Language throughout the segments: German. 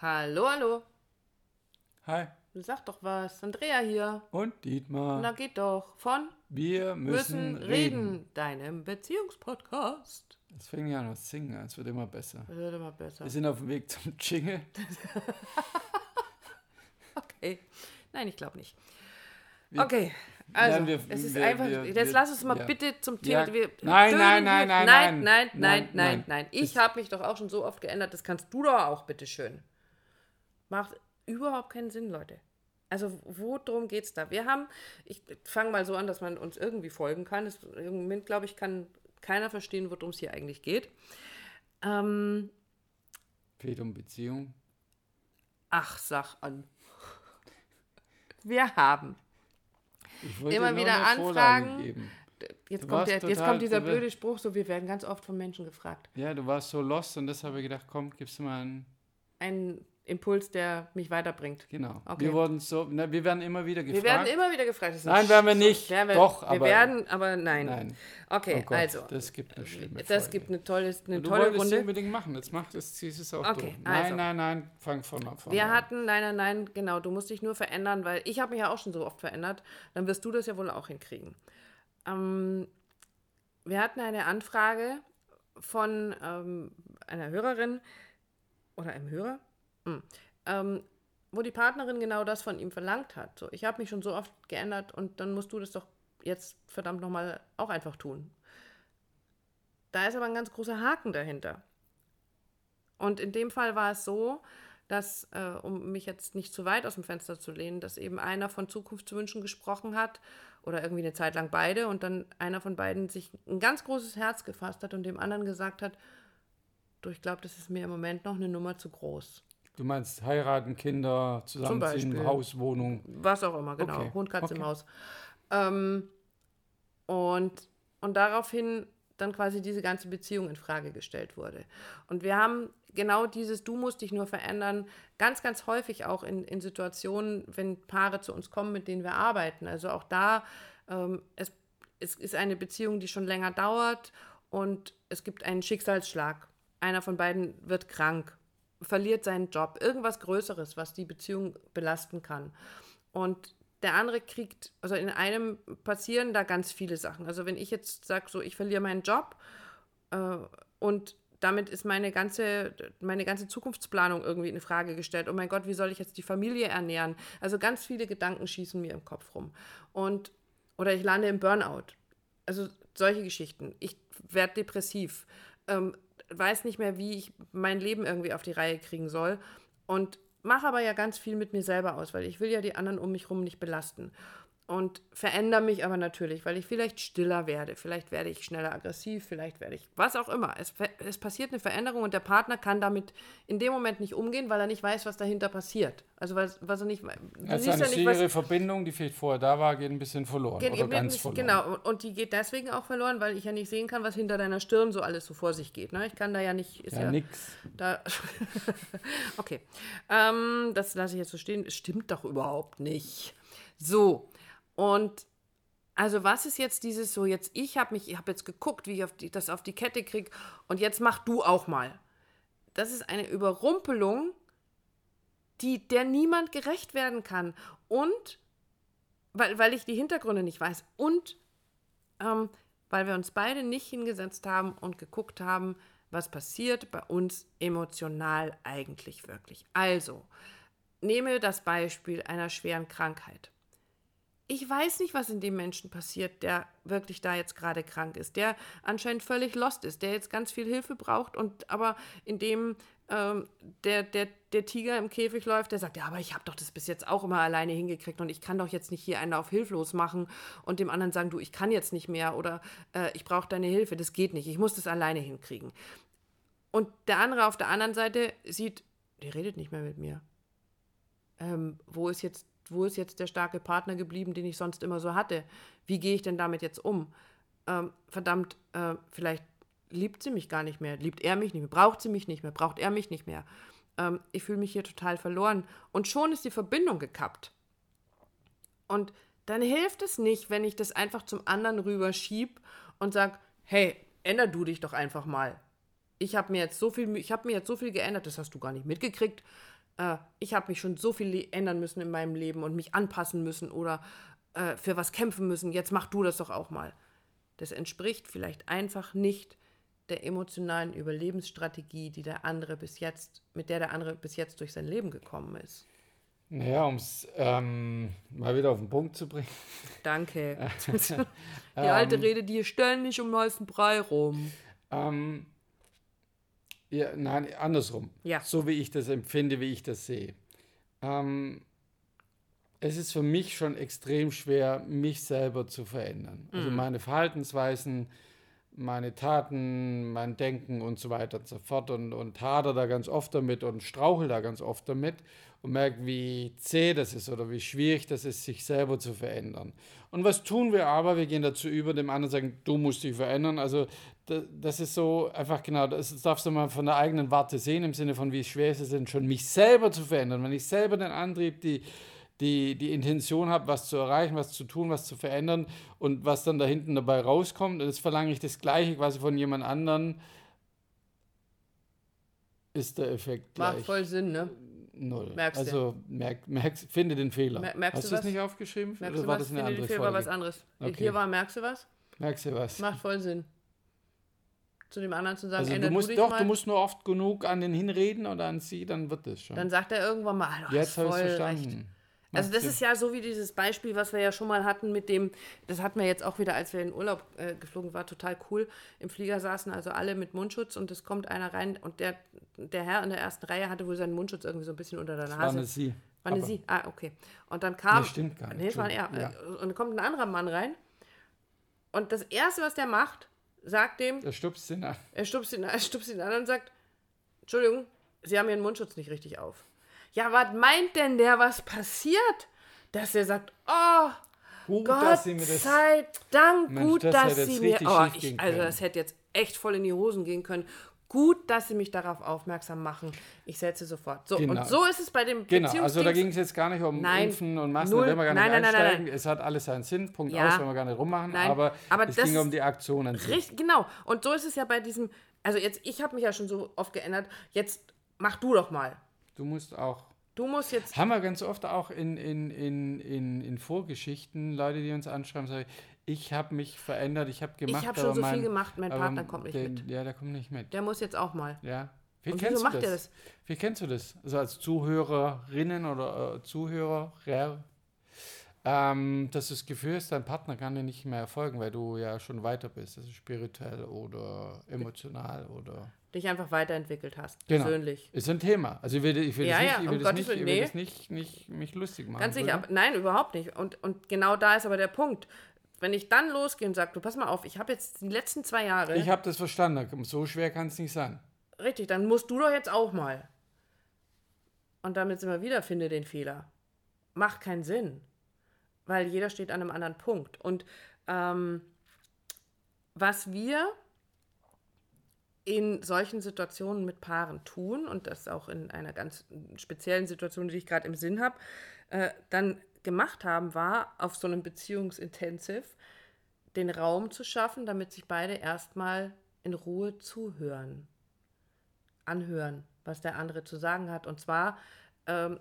Hallo, hallo. Hi. Sag doch was. Andrea hier. Und Dietmar. Na geht doch. Von wir müssen, müssen reden. Deinem Beziehungspodcast. Es fängt ja an zu singen, es wird immer besser. Das wird immer besser. Wir sind auf dem Weg zum Jingle. Okay. Nein, ich glaube nicht. Wir- Okay. Also, Nein, wir- es ist wir- einfach. jetzt lass uns mal ja. bitte zum Ja. Thema. Wir Nein, nein, nein, nein, nein, nein. nein, nein, Nein, nein, nein. nein. Ich habe mich doch auch schon so oft geändert. Das kannst du doch auch, bitteschön. Macht überhaupt keinen Sinn, Leute. Also, worum geht's da? Wir haben, ich fange mal so an, dass man uns irgendwie folgen kann. Das, Im Moment, glaube ich, kann keiner verstehen, worum es hier eigentlich geht. Ähm, Geht um Beziehung. ach, sag an. Wir haben Immer wieder Anfragen. Jetzt kommt, der, jetzt kommt dieser blöde Spruch, so wir werden ganz oft von Menschen gefragt. Ja, du warst so lost und deshalb habe ich gedacht, komm, gibst du mal einen. Ein Impuls, der mich weiterbringt. Genau. Okay. Wir wurden so, na, wir werden immer wieder gefragt. Wir werden immer wieder gefragt. das Nein, ein werden wir nicht. wir, Doch, wir aber- werden, aber nein. Nein. Okay, Oh also. Das gibt eine schlimme Das Folge. gibt eine tolle, eine du tolle Runde. unbedingt machen. Jetzt macht es, ziehst es auch Okay, durch. Nein, also. nein, nein, fang von an. Wir hatten, nein, nein, nein, genau, du musst dich nur verändern, weil ich habe mich ja auch schon so oft verändert. Dann wirst du das ja wohl auch hinkriegen. Ähm, wir hatten eine Anfrage von ähm, einer Hörerin oder einem Hörer, Hm. ähm, wo die Partnerin genau das von ihm verlangt hat. So, ich habe mich schon so oft geändert und dann musst du das doch jetzt verdammt nochmal auch einfach tun. Da ist aber ein ganz großer Haken dahinter. Und in dem Fall war es so, dass, äh, um mich jetzt nicht zu weit aus dem Fenster zu lehnen, dass eben einer von Zukunftswünschen gesprochen hat oder irgendwie eine Zeit lang beide und dann einer von beiden sich ein ganz großes Herz gefasst hat und dem anderen gesagt hat, du, ich glaube, das ist mir im Moment noch eine Nummer zu groß. Du meinst heiraten, Kinder, zusammenziehen. Haus, Wohnung. Was auch immer, genau. Okay, Hund, Katze im okay. Haus. Ähm, und, und daraufhin dann quasi diese ganze Beziehung in Frage gestellt wurde. Und wir haben genau dieses Du musst dich nur verändern, ganz, ganz häufig auch in, in Situationen, wenn Paare zu uns kommen, mit denen wir arbeiten. Also auch da, ähm, es, es ist eine Beziehung, die schon länger dauert und es gibt einen Schicksalsschlag. Einer von beiden wird krank, verliert seinen Job, irgendwas Größeres, was die Beziehung belasten kann. Und der andere kriegt, also in einem passieren da ganz viele Sachen. Also wenn ich jetzt sage, so ich verliere meinen Job äh, und damit ist meine ganze, meine ganze Zukunftsplanung irgendwie in Frage gestellt. Oh mein Gott, wie soll ich jetzt die Familie ernähren? Also ganz viele Gedanken schießen mir im Kopf rum. Und, oder ich lande im Burnout. Also solche Geschichten. Ich werde depressiv. Ähm, weiß nicht mehr, wie ich mein Leben irgendwie auf die Reihe kriegen soll. Und mache aber ja ganz viel mit mir selber aus, weil ich will ja die anderen um mich herum nicht belasten. Und verändere mich aber natürlich, weil ich vielleicht stiller werde, vielleicht werde ich schneller aggressiv, vielleicht werde ich, was auch immer. Es, es passiert eine Veränderung und der Partner kann damit in dem Moment nicht umgehen, weil er nicht weiß, was dahinter passiert. Also was, was er nicht, du Also siehst eine ja nicht, was, Verbindung, die vielleicht vorher da war, geht ein bisschen verloren. Geht oder ganz nicht- verloren. Genau, und die geht deswegen auch verloren, weil ich ja nicht sehen kann, was hinter deiner Stirn so alles so vor sich geht. Ne? Ich kann da ja nicht. Ist Ja, ja, nix. Da okay. Ähm, das lasse ich jetzt so stehen. Es stimmt doch überhaupt nicht. So, und also was ist jetzt dieses so, jetzt ich habe mich, ich habe jetzt geguckt, wie ich auf die, das auf die Kette kriege und jetzt mach du auch mal. Das ist eine Überrumpelung, die der niemand gerecht werden kann. Und weil, weil ich die Hintergründe nicht weiß und ähm, weil wir uns beide nicht hingesetzt haben und geguckt haben, was passiert bei uns emotional eigentlich wirklich. Also, nehme das Beispiel einer schweren Krankheit. Ich weiß nicht, was in dem Menschen passiert, der wirklich da jetzt gerade krank ist, der anscheinend völlig lost ist, der jetzt ganz viel Hilfe braucht und aber in dem ähm, der, der, der Tiger im Käfig läuft, der sagt, ja, aber ich habe doch das bis jetzt auch immer alleine hingekriegt und ich kann doch jetzt nicht hier einen auf hilflos machen und dem anderen sagen, du, ich kann jetzt nicht mehr oder äh, ich brauche deine Hilfe, das geht nicht, ich muss das alleine hinkriegen. Und der andere auf der anderen Seite sieht, die redet nicht mehr mit mir. Ähm, wo, ist jetzt, wo ist jetzt der starke Partner geblieben, den ich sonst immer so hatte? Wie gehe ich denn damit jetzt um? Ähm, verdammt, äh, vielleicht liebt sie mich gar nicht mehr, liebt er mich nicht mehr, braucht sie mich nicht mehr, braucht er mich nicht mehr. Ähm, ich fühle mich hier total verloren. Und schon ist die Verbindung gekappt. Und dann hilft es nicht, wenn ich das einfach zum anderen rüberschieb und sage, hey, änder du dich doch einfach mal. Ich habe mir jetzt so viel, ich habe mir jetzt so viel geändert, das hast du gar nicht mitgekriegt. Äh, ich habe mich schon so viel ändern müssen in meinem Leben und mich anpassen müssen oder äh, für was kämpfen müssen, jetzt mach du das doch auch mal. Das entspricht vielleicht einfach nicht der emotionalen Überlebensstrategie, die der andere bis jetzt, mit der der andere bis jetzt durch sein Leben gekommen ist. Naja, um es ähm, mal wieder auf den Punkt zu bringen. Danke. die alte Rede, die stellen nicht um neuesten Brei rum. Ähm, ja, nein, andersrum. Ja. So wie ich das empfinde, wie ich das sehe. Ähm, es ist für mich schon extrem schwer, mich selber zu verändern. Also meine Verhaltensweisen, meine Taten, mein Denken und so weiter und so fort und, und hader da ganz oft damit und strauchel da ganz oft damit und merke, wie zäh das ist oder wie schwierig das ist, sich selber zu verändern. Und was tun wir aber? Wir gehen dazu über, dem anderen sagen, du musst dich verändern. Also da- das ist so einfach genau, das darfst du mal von der eigenen Warte sehen, im Sinne von, wie schwer ist es denn schon, mich selber zu verändern. Wenn ich selber den Antrieb, die, die, die Intention habe, was zu erreichen, was zu tun, was zu verändern und was dann da hinten dabei rauskommt, und das verlange ich das Gleiche quasi von jemand anderen, ist der Effekt Macht gleich voll Sinn, ne? Null. Merkst du. also merk, merk, finde den Fehler. Mer- merkst Hast du du das nicht aufgeschrieben? Merkst oder du war was? das eine Finde andere Fehler Folge? was anderes. Okay. Hier war, merkst du was? Merkst du was? Macht voll Sinn. Zu dem anderen zu sagen, Also du musst dich doch, mal. du musst nur oft genug an den hinreden oder an sie, dann wird es schon. Dann sagt er irgendwann mal, du Jetzt habe ich es recht. Also das Sinn. ist ja so wie dieses Beispiel, was wir ja schon mal hatten mit dem, das hatten wir jetzt auch wieder, als wir in Urlaub äh, geflogen war, total cool. Im Flieger saßen also alle mit Mundschutz und es kommt einer rein und der, der Herr in der ersten Reihe hatte wohl seinen Mundschutz irgendwie so ein bisschen unter der war Nase. eine sie. War eine Aber- sie? Ah, okay. Und dann kam. Nee, stimmt gar nicht. Nee, war er. Ja. Und dann kommt ein anderer Mann rein. Und das Erste, was der macht, sagt dem, Der stupst ihn an. er stupst ihn, er stupst ihn an und sagt, Entschuldigung, Sie haben Ihren Mundschutz nicht richtig auf. Ja, was meint denn der, was passiert? Dass er sagt, oh, Gut, Gott dass sie mir das. sei Dank, Mensch, gut, das dass Sie mir, oh, ich, also das hätte jetzt echt voll in die Hosen gehen können. Gut, dass Sie mich darauf aufmerksam machen. Ich setze sofort. So, Genau. und so ist es bei dem Genau, also da ging es jetzt gar nicht um Nein, Impfen und Masken, null. da wir gar nicht Nein, nein, nein, nein, einsteigen. Es hat alles seinen Sinn, Punkt Ja. aus, wenn wir gar nicht rummachen, Nein, aber, aber es ging um die Aktion an sich. Richtig, genau. Und so ist es ja bei diesem, also jetzt, ich habe mich ja schon so oft geändert, jetzt mach du doch mal. Du musst auch Du musst jetzt, Haben wir ganz oft auch in, in, in, in, in Vorgeschichten, Leute, die uns anschreiben, sagen, ich habe mich verändert, ich habe gemacht. ich habe schon so mein, viel gemacht, mein Partner kommt nicht der, mit. Ja, der kommt nicht mit. Der muss jetzt auch mal. Ja. Wie Und kennst wieso du macht das? er das? Wie kennst du das? Also als Zuhörerinnen oder äh, Zuhörer, ähm, dass du das Gefühl hast, dein Partner kann dir nicht mehr folgen, weil du ja schon weiter bist, also spirituell oder emotional oder Dich einfach weiterentwickelt hast, Genau. persönlich. ist ein Thema. Also ich will, ich will Ja, das nicht, ja, ich will das nicht, ich will nee. das nicht, nicht mich lustig machen. Ganz sicher. Aber nein, überhaupt nicht. Und, und genau da ist aber der Punkt. Wenn ich dann losgehe und sage, du pass mal auf, ich habe jetzt die letzten zwei Jahre, Ich habe das verstanden. So schwer kann es nicht sein. richtig, dann musst du doch jetzt auch mal. Und damit sind wir wieder, finde den Fehler. Macht keinen Sinn. Weil jeder steht an einem anderen Punkt. Und ähm, was wir in solchen Situationen mit Paaren tun, und das auch in einer ganz speziellen Situation, die ich gerade im Sinn habe, äh, dann gemacht haben, war auf so einem Beziehungsintensiv den Raum zu schaffen, damit sich beide erstmal in Ruhe zuhören, anhören, was der andere zu sagen hat. Und zwar ähm,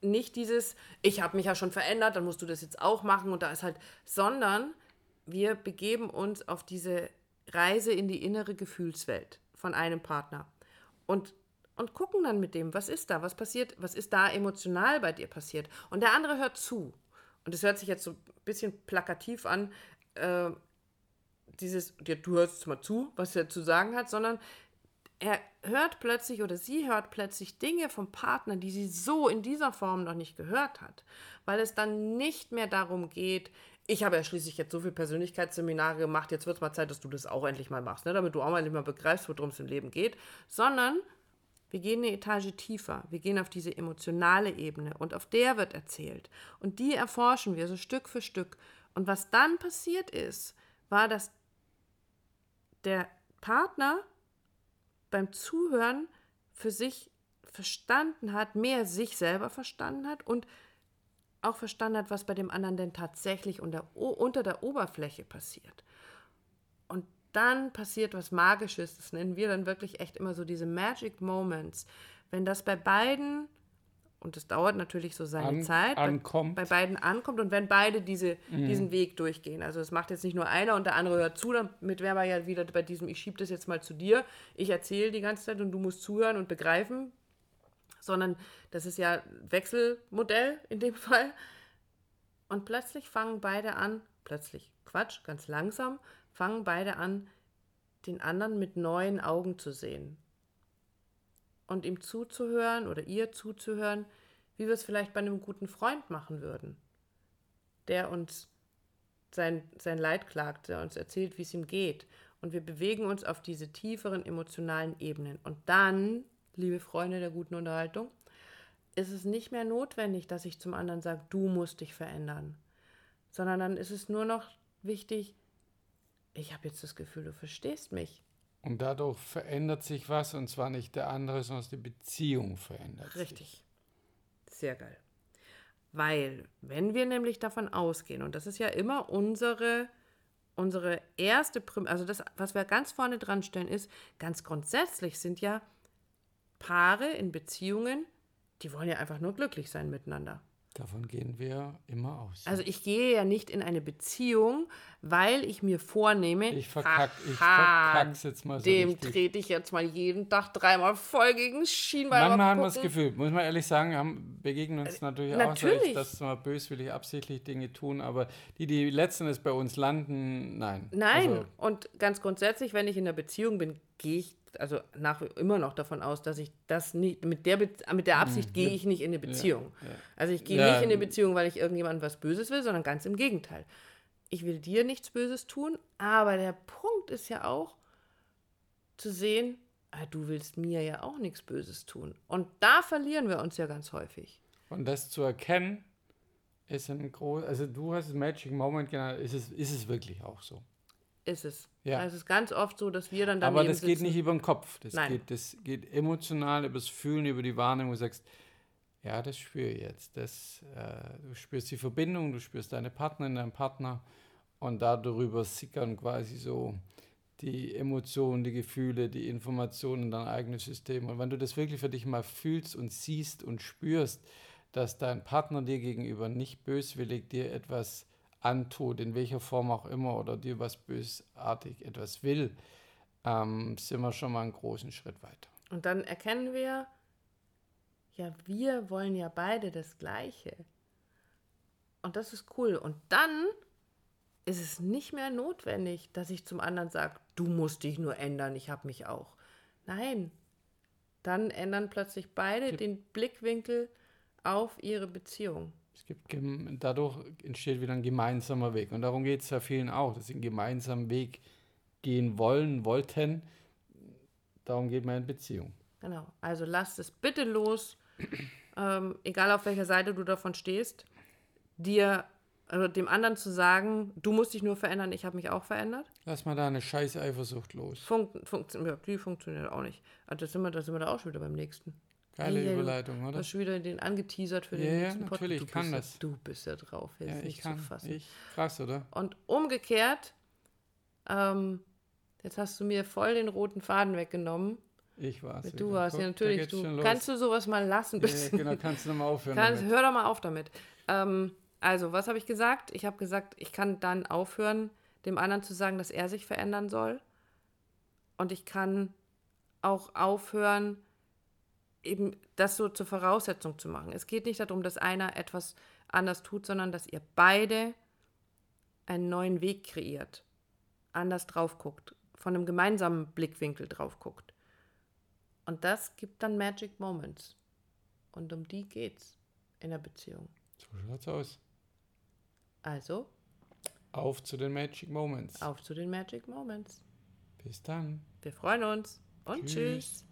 nicht dieses, ich habe mich ja schon verändert, dann musst du das jetzt auch machen und da ist halt, sondern wir begeben uns auf diese Reise in die innere Gefühlswelt von einem Partner und, und gucken dann mit dem, was ist da, was passiert, was ist da emotional bei dir passiert. Und der andere hört zu. Und es hört sich jetzt so ein bisschen plakativ an, äh, dieses, ja, du hörst mal zu, was er zu sagen hat, sondern er hört plötzlich oder sie hört plötzlich Dinge vom Partner, die sie so in dieser Form noch nicht gehört hat, weil es dann nicht mehr darum geht, ich habe ja schließlich jetzt so viele Persönlichkeitsseminare gemacht, jetzt wird es mal Zeit, dass du das auch endlich mal machst, ne? damit du auch mal endlich mal begreifst, worum es im Leben geht, sondern wir gehen eine Etage tiefer, wir gehen auf diese emotionale Ebene und auf der wird erzählt und die erforschen wir so Stück für Stück. Und was dann passiert ist, war, dass der Partner beim Zuhören für sich verstanden hat, mehr sich selber verstanden hat und auch verstanden hat, was bei dem anderen denn tatsächlich unter, unter der Oberfläche passiert. Und dann passiert was Magisches, das nennen wir dann wirklich echt immer so diese Magic Moments, wenn das bei beiden, und das dauert natürlich so seine An- Zeit, bei- ankommt. bei beiden ankommt und wenn beide diese, diesen Weg durchgehen. Also es macht jetzt nicht nur einer und der andere hört zu, damit wären wir ja wieder bei diesem, ich schiebe das jetzt mal zu dir, ich erzähle die ganze Zeit und du musst zuhören und begreifen, sondern das ist ja Wechselmodell in dem Fall. Und plötzlich fangen beide an, plötzlich, Quatsch, ganz langsam, fangen beide an, den anderen mit neuen Augen zu sehen. Und ihm zuzuhören oder ihr zuzuhören, wie wir es vielleicht bei einem guten Freund machen würden, der uns sein, sein Leid klagt, der uns erzählt, wie es ihm geht. Und wir bewegen uns auf diese tieferen emotionalen Ebenen. Und dann, liebe Freunde der guten Unterhaltung, ist es nicht mehr notwendig, dass ich zum anderen sage, du musst dich verändern, sondern dann ist es nur noch wichtig, ich habe jetzt das Gefühl, du verstehst mich. Und dadurch verändert sich was und zwar nicht der andere, sondern die Beziehung verändert sich. Richtig. Sehr geil. Weil, wenn wir nämlich davon ausgehen, und das ist ja immer unsere, unsere erste, Prim also das, was wir ganz vorne dran stellen, ist, ganz grundsätzlich sind ja Paare in Beziehungen, die wollen ja einfach nur glücklich sein miteinander. Davon gehen wir immer aus. Also ich gehe ja nicht in eine Beziehung, weil ich mir vornehme, ich verkack, ich haha, verkack's jetzt mal so dem richtig. trete ich jetzt mal jeden Tag dreimal voll gegen Schienbein. Manchmal mal haben wir das. Gefühl, muss man ehrlich sagen, haben, begegnen uns natürlich, auch, Äh, natürlich. dass wir böswillig absichtlich Dinge tun, aber die, die letzten Endes bei uns landen, nein. Nein, Also, und ganz grundsätzlich, wenn ich in einer Beziehung bin, gehe ich also nach immer noch davon aus, dass ich das nicht mit der Be mit der Absicht gehe ich nicht in eine Beziehung. Also ich gehe Mhm. Ja. nicht in eine Beziehung, weil ich irgendjemandem was Böses will, sondern ganz im Gegenteil. Ich will dir nichts Böses tun, aber der Punkt ist ja auch zu sehen, ah, du willst mir ja auch nichts Böses tun. Und da verlieren wir uns ja ganz häufig. und das zu erkennen, ist ein groß, also du hast es Magic Moment genannt, ist es, ist es wirklich auch so. Ist es. Ja. Es ist ganz oft so, dass wir dann daneben Aber das geht sitzen. nicht über den Kopf. Das Nein. geht, das geht emotional über das Fühlen, über die Wahrnehmung. Du sagst, ja, das spüre ich jetzt. Das, äh, du spürst die Verbindung, du spürst deine Partnerin, deinen Partner und darüber sickern quasi so die Emotionen, die Gefühle, die Informationen in dein eigenes System. Und wenn du das wirklich für dich mal fühlst und siehst und spürst, dass dein Partner dir gegenüber nicht böswillig dir etwas antut, in welcher Form auch immer, oder dir was bösartig etwas will, ähm, sind wir schon mal einen großen Schritt weiter. Und dann erkennen wir, ja, wir wollen ja beide das Gleiche. Und das ist cool. Und dann ist es nicht mehr notwendig, dass ich zum anderen sage, du musst dich nur ändern, ich habe mich auch. Nein, dann ändern plötzlich beide den Blickwinkel auf ihre Beziehung. Es gibt dadurch entsteht wieder ein gemeinsamer Weg. Und darum geht es ja vielen auch, dass sie einen gemeinsamen Weg gehen wollen, wollten. Darum geht man in Beziehung. Genau. Also lasst es bitte los, ähm, egal auf welcher Seite du davon stehst, dir also dem anderen zu sagen, du musst dich nur verändern, ich habe mich auch verändert. Lass mal da eine scheiß Eifersucht los. Funkt, funkt, ja, die funktioniert auch nicht. Also das sind wir, da sind wir da auch schon wieder beim nächsten. Geile Hey, Überleitung, Du oder? hast schon wieder den angeteasert für den Ja, nächsten Podcast. natürlich, du ich kann bist das. Ja, du bist ja drauf, jetzt Ja, nicht ich kann. zu fassen. Ich, krass, oder? Und umgekehrt, ähm, jetzt hast du mir voll den roten Faden weggenommen. Ich war's. Du wieder. warst ja natürlich. Du, kannst du sowas mal lassen? Bitte? ja, genau, kannst du nochmal aufhören. Kannst, hör doch mal auf damit. Ähm, also, was habe ich gesagt? Ich habe gesagt, ich kann dann aufhören, dem anderen zu sagen, dass er sich verändern soll. Und ich kann auch aufhören, eben das so zur Voraussetzung zu machen. Es geht nicht darum, dass einer etwas anders tut, sondern dass ihr beide einen neuen Weg kreiert, anders drauf guckt, von einem gemeinsamen Blickwinkel drauf guckt. Und das gibt dann Magic Moments. Und um die geht's in der Beziehung. So schaut's aus. Also, Auf zu den Magic Moments. auf zu den Magic Moments. Bis dann. Wir freuen uns und Tschüss. tschüss.